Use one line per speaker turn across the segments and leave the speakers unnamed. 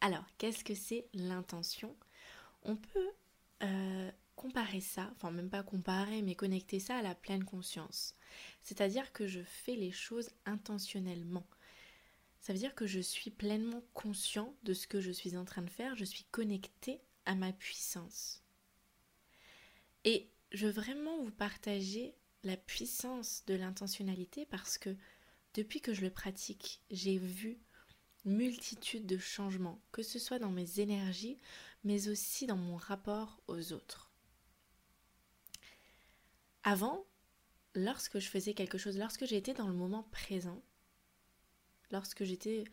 Alors, qu'est-ce que c'est l'intention? On peut euh, comparer ça, enfin même pas comparer, mais connecter ça à la pleine conscience. C'est-à-dire que je fais les choses intentionnellement. Ça veut dire que je suis pleinement conscient de ce que je suis en train de faire, je suis connecté à ma puissance. Et je veux vraiment vous partager la puissance de l'intentionnalité parce que depuis que je le pratique, j'ai vu multitude de changements, que ce soit dans mes énergies, mais aussi dans mon rapport aux autres. Avant, lorsque je faisais quelque chose, lorsque j'étais dans le moment présent, lorsque j'étais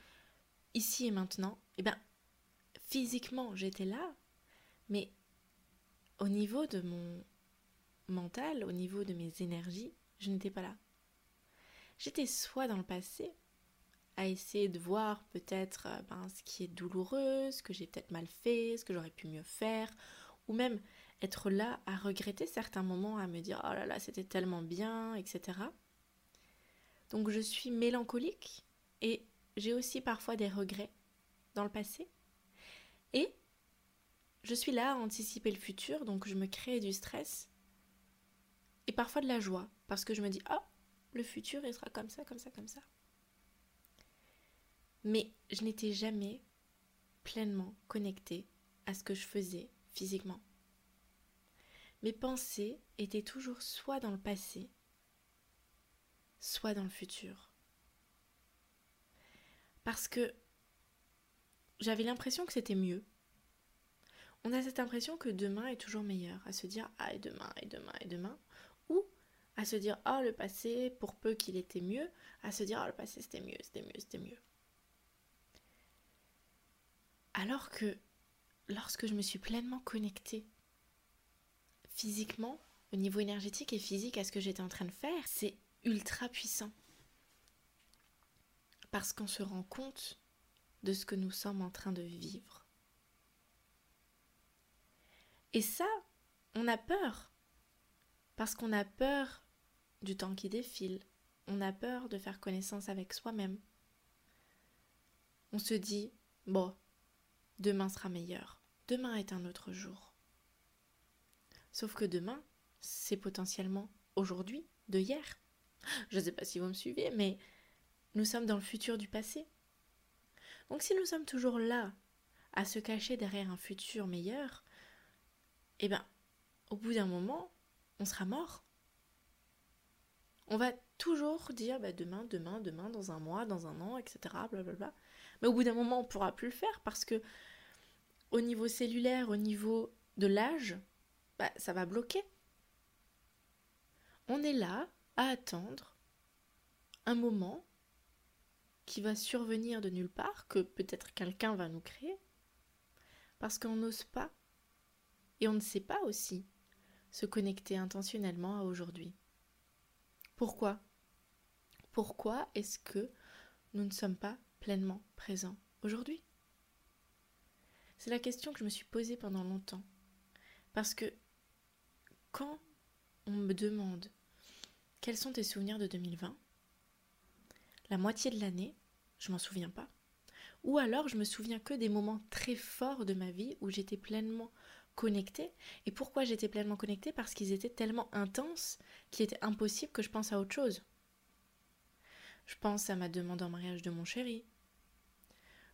ici et maintenant, eh bien, physiquement, j'étais là, mais au niveau de mon mental, au niveau de mes énergies, je n'étais pas là. J'étais soit dans le passé, à essayer de voir peut-être euh, ben, ce qui est douloureux, ce que j'ai peut-être mal fait, ce que j'aurais pu mieux faire, ou même être là à regretter certains moments, à me dire oh là là, c'était tellement bien, etc. Donc je suis mélancolique et j'ai aussi parfois des regrets dans le passé. Et je suis là à anticiper le futur, donc je me crée du stress et parfois de la joie, parce que je me dis, oh, le futur, il sera comme ça, comme ça, comme ça. Mais je n'étais jamais pleinement connectée à ce que je faisais physiquement. Mes pensées étaient toujours soit dans le passé, soit dans le futur. Parce que j'avais l'impression que c'était mieux. On a cette impression que demain est toujours meilleur, à se dire ah et demain et demain et demain, ou à se dire ah le passé, pour peu qu'il était mieux, à se dire ah le passé c'était mieux, c'était mieux, c'était mieux. Alors que lorsque je me suis pleinement connectée physiquement, au niveau énergétique et physique à ce que j'étais en train de faire, c'est ultra puissant. Parce qu'on se rend compte de ce que nous sommes en train de vivre. Et ça, on a peur parce qu'on a peur du temps qui défile, on a peur de faire connaissance avec soi-même. On se dit, bon, demain sera meilleur, demain est un autre jour. Sauf que demain, c'est potentiellement aujourd'hui, de hier. Je ne sais pas si vous me suivez, mais nous sommes dans le futur du passé. Donc si nous sommes toujours là, à se cacher derrière un futur meilleur, eh bien, au bout d'un moment, on sera mort. On va toujours dire bah, demain, demain, demain, dans un mois, dans un an, etc. Blablabla. Mais au bout d'un moment, on ne pourra plus le faire parce que au niveau cellulaire, au niveau de l'âge, bah, ça va bloquer. On est là à attendre un moment qui va survenir de nulle part, que peut-être quelqu'un va nous créer, parce qu'on n'ose pas. Et on ne sait pas aussi se connecter intentionnellement à aujourd'hui. Pourquoi? Pourquoi est-ce que nous ne sommes pas pleinement présents aujourd'hui? C'est la question que je me suis posée pendant longtemps. Parce que quand on me demande quels sont tes souvenirs de 2020, la moitié de l'année, je m'en souviens pas. Ou alors je me souviens que des moments très forts de ma vie où j'étais pleinement connectée. Et pourquoi j'étais pleinement connectée? Parce qu'ils étaient tellement intenses qu'il était impossible que je pense à autre chose. Je pense à ma demande en mariage de mon chéri.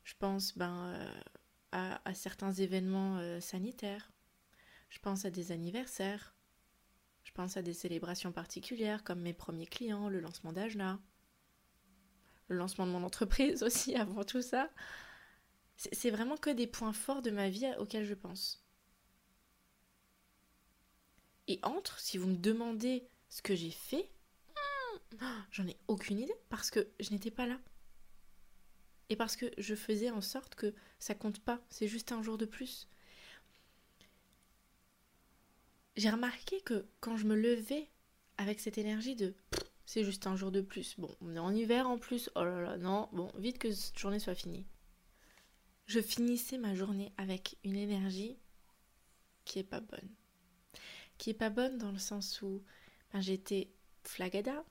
Je pense ben, euh, à, certains événements euh, sanitaires. Je pense à des anniversaires. Je pense à des célébrations particulières comme mes premiers clients, le lancement d'Ajna, le lancement de mon entreprise aussi avant tout ça. C'est vraiment que des points forts de ma vie auxquels je pense. Et entre, si vous me demandez ce que j'ai fait, j'en ai aucune idée parce que je n'étais pas là. Et parce que je faisais en sorte que ça compte pas, c'est juste un jour de plus. J'ai remarqué que quand je me levais avec cette énergie de c'est juste un jour de plus, bon, on est en hiver en plus, oh là là, non, bon, vite que cette journée soit finie. Je finissais ma journée avec une énergie qui est pas bonne. Qui est pas bonne dans le sens où ben, j'étais flagada,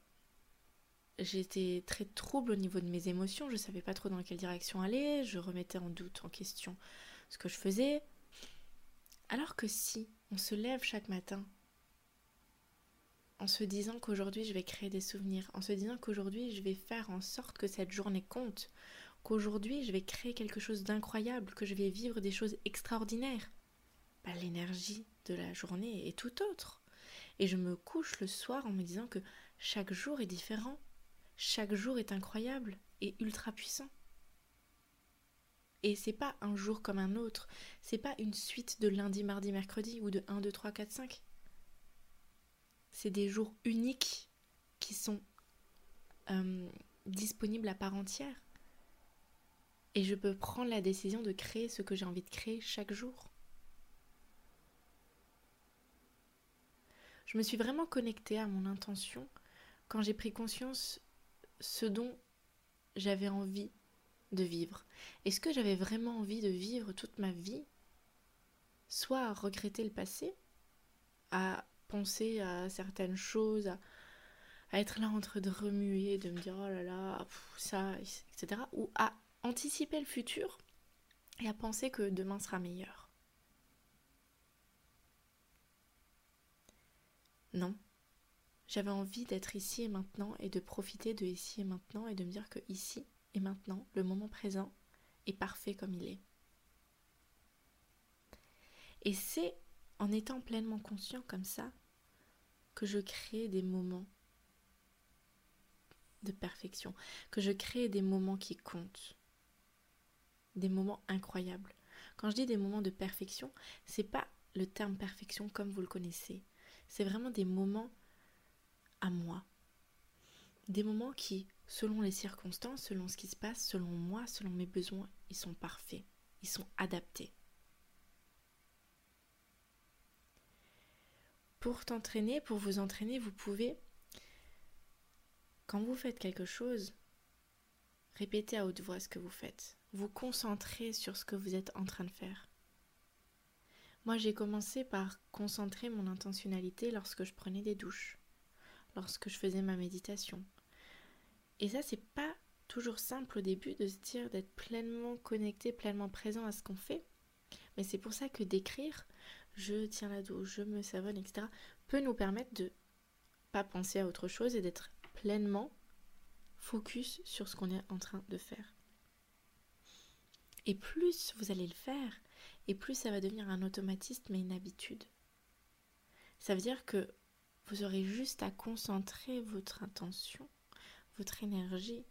j'étais très trouble au niveau de mes émotions, je savais pas trop dans quelle direction aller, je remettais en doute, en question ce que je faisais. Alors que si on se lève chaque matin en se disant qu'aujourd'hui je vais créer des souvenirs, en se disant qu'aujourd'hui je vais faire en sorte que cette journée compte, qu'aujourd'hui je vais créer quelque chose d'incroyable, que je vais vivre des choses extraordinaires, bah, l'énergie de la journée est tout autre. Et je me couche le soir en me disant que chaque jour est différent, chaque jour est incroyable et ultra puissant. Et c'est pas un jour comme un autre, c'est pas une suite de lundi, mardi, mercredi ou de 1, 2, 3, 4, 5. C'est des jours uniques qui sont euh, disponibles à part entière. Et je peux prendre la décision de créer ce que j'ai envie de créer chaque jour. Je me suis vraiment connectée à mon intention quand j'ai pris conscience ce dont j'avais envie de vivre. Est-ce que j'avais vraiment envie de vivre toute ma vie Soit à regretter le passé, à penser à certaines choses, à, être là en train de remuer, de me dire oh là là, ça, etc. Ou à anticiper le futur et à penser que demain sera meilleur? Non. J'avais envie d'être ici et maintenant et de profiter de ici et maintenant et de me dire que ici et maintenant, le moment présent est parfait comme il est. Et c'est en étant pleinement conscient comme ça que je crée des moments de perfection, que je crée des moments qui comptent, des moments incroyables. Quand je dis des moments de perfection, c'est pas le terme perfection comme vous le connaissez. C'est vraiment des moments à moi. Des moments qui, selon les circonstances, selon ce qui se passe, selon moi, selon mes besoins, ils sont parfaits, ils sont adaptés. Pour t'entraîner, pour vous entraîner, vous pouvez, quand vous faites quelque chose, répéter à haute voix ce que vous faites vous concentrer sur ce que vous êtes en train de faire. Moi, j'ai commencé par concentrer mon intentionnalité lorsque je prenais des douches, lorsque je faisais ma méditation. Et ça, c'est pas toujours simple au début de se dire d'être pleinement connecté, pleinement présent à ce qu'on fait. Mais c'est pour ça que d'écrire, je tiens la douche, je me savonne, etc., peut nous permettre de pas penser à autre chose et d'être pleinement focus sur ce qu'on est en train de faire. Et plus vous allez le faire, et plus ça va devenir un automatisme et une habitude. Ça veut dire que vous aurez juste à concentrer votre intention, votre énergie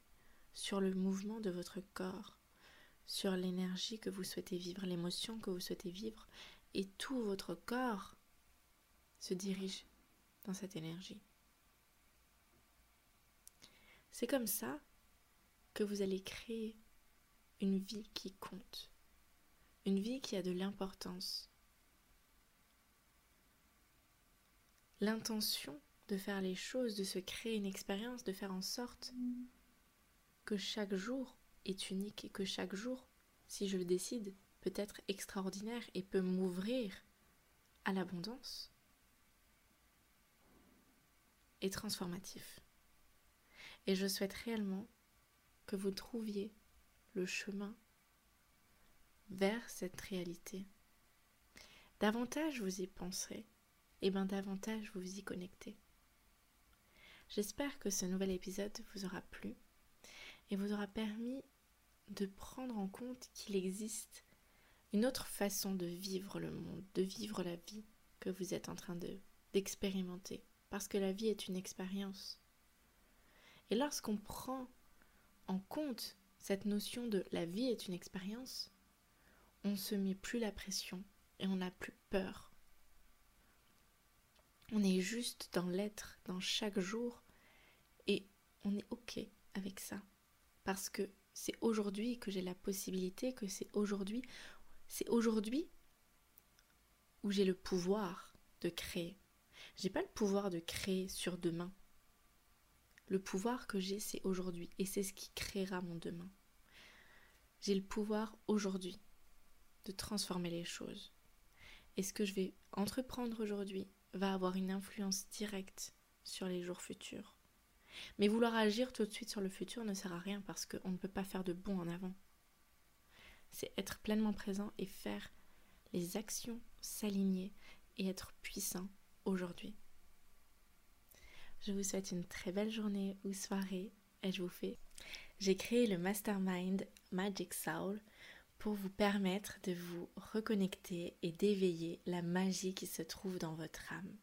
sur le mouvement de votre corps, sur l'énergie que vous souhaitez vivre, l'émotion que vous souhaitez vivre, et tout votre corps se dirige dans cette énergie. C'est comme ça que vous allez créer une vie qui compte, une vie qui a de l'importance. L'intention de faire les choses, de se créer une expérience, de faire en sorte que chaque jour est unique et que chaque jour, si je le décide, peut être extraordinaire et peut m'ouvrir à l'abondance est transformatif. Et je souhaite réellement que vous trouviez le chemin vers cette réalité. Davantage vous y penserez, et bien davantage vous y connectez. J'espère que ce nouvel épisode vous aura plu et vous aura permis de prendre en compte qu'il existe une autre façon de vivre le monde, de vivre la vie que vous êtes en train de d'expérimenter, parce que la vie est une expérience. Et lorsqu'on prend en compte cette notion de la vie est une expérience, on se met plus la pression et on n'a plus peur. On est juste dans l'être, dans chaque jour, et on est OK avec ça. Parce que c'est aujourd'hui que j'ai la possibilité, que c'est aujourd'hui, c'est aujourd'hui où j'ai le pouvoir de créer. J'ai pas le pouvoir de créer sur demain. Le pouvoir que j'ai, c'est aujourd'hui et c'est ce qui créera mon demain. J'ai le pouvoir aujourd'hui de transformer les choses. Et ce que je vais entreprendre aujourd'hui va avoir une influence directe sur les jours futurs. Mais vouloir agir tout de suite sur le futur ne sert à rien parce qu'on ne peut pas faire de bon en avant. C'est être pleinement présent et faire les actions, s'aligner et être puissant aujourd'hui. Je vous souhaite une très belle journée ou soirée et je vous fais. J'ai créé le mastermind Magic Soul pour vous permettre de vous reconnecter et d'éveiller la magie qui se trouve dans votre âme.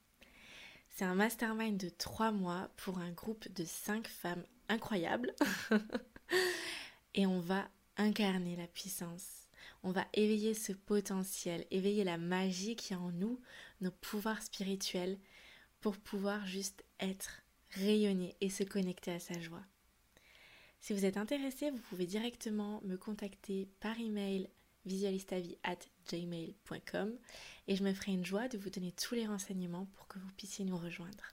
C'est un mastermind de trois mois pour un groupe de cinq femmes incroyables. et on va incarner la puissance. On va éveiller ce potentiel, éveiller la magie qui est en nous, nos pouvoirs spirituels, pour pouvoir juste être, rayonner et se connecter à sa joie. Si vous êtes intéressé, vous pouvez directement me contacter par email visualistavie@gmail.com et je me ferai une joie de vous donner tous les renseignements pour que vous puissiez nous rejoindre.